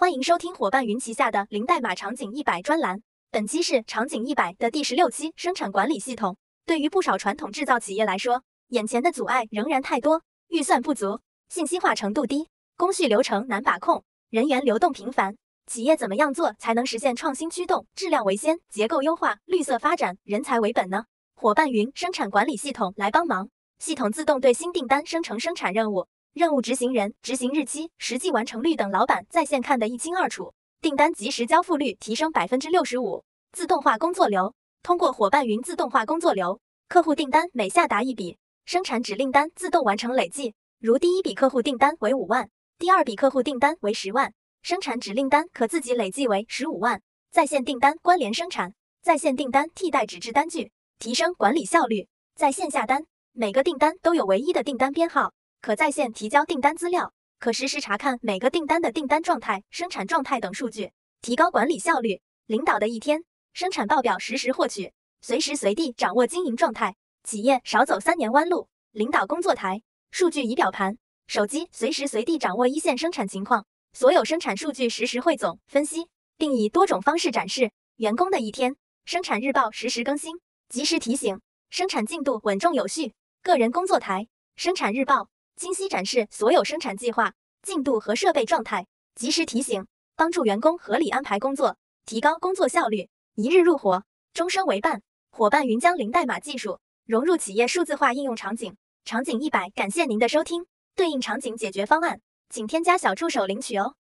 欢迎收听伙伴云旗下的零代码场景一百专栏。本期是场景一百的第十六期。生产管理系统对于不少传统制造企业来说，眼前的阻碍仍然太多：预算不足、信息化程度低、工序流程难把控、人员流动频繁。企业怎么样做才能实现创新驱动、质量为先、结构优化、绿色发展、人才为本呢？伙伴云生产管理系统来帮忙，系统自动对新订单生成生产任务。任务执行人、执行日期、实际完成率等，老板在线看得一清二楚，订单及时交付率提升百分之六十五。自动化工作流，通过伙伴云自动化工作流，客户订单每下达一笔，生产指令单自动完成累计。如第一笔客户订单为五万，第二笔客户订单为十万，生产指令单可自己累计为十五万。在线订单关联生产，在线订单替代纸质单据，提升管理效率。在线下单，每个订单都有唯一的订单编号。可在线提交订单资料，可实时查看每个订单的订单状态、生产状态等数据，提高管理效率。领导的一天生产报表实时获取，随时随地掌握经营状态，企业少走三年弯路。领导工作台、数据仪表盘、手机随时随地掌握一线生产情况，所有生产数据实时汇总分析，并以多种方式展示。员工的一天生产日报实时更新，及时提醒生产进度稳重有序。个人工作台生产日报。清晰展示所有生产计划进度和设备状态，及时提醒，帮助员工合理安排工作，提高工作效率。一日入伙，终身为伴。伙伴云将零代码技术融入企业数字化应用场景。场景一百，感谢您的收听。对应场景解决方案，请添加小助手领取哦。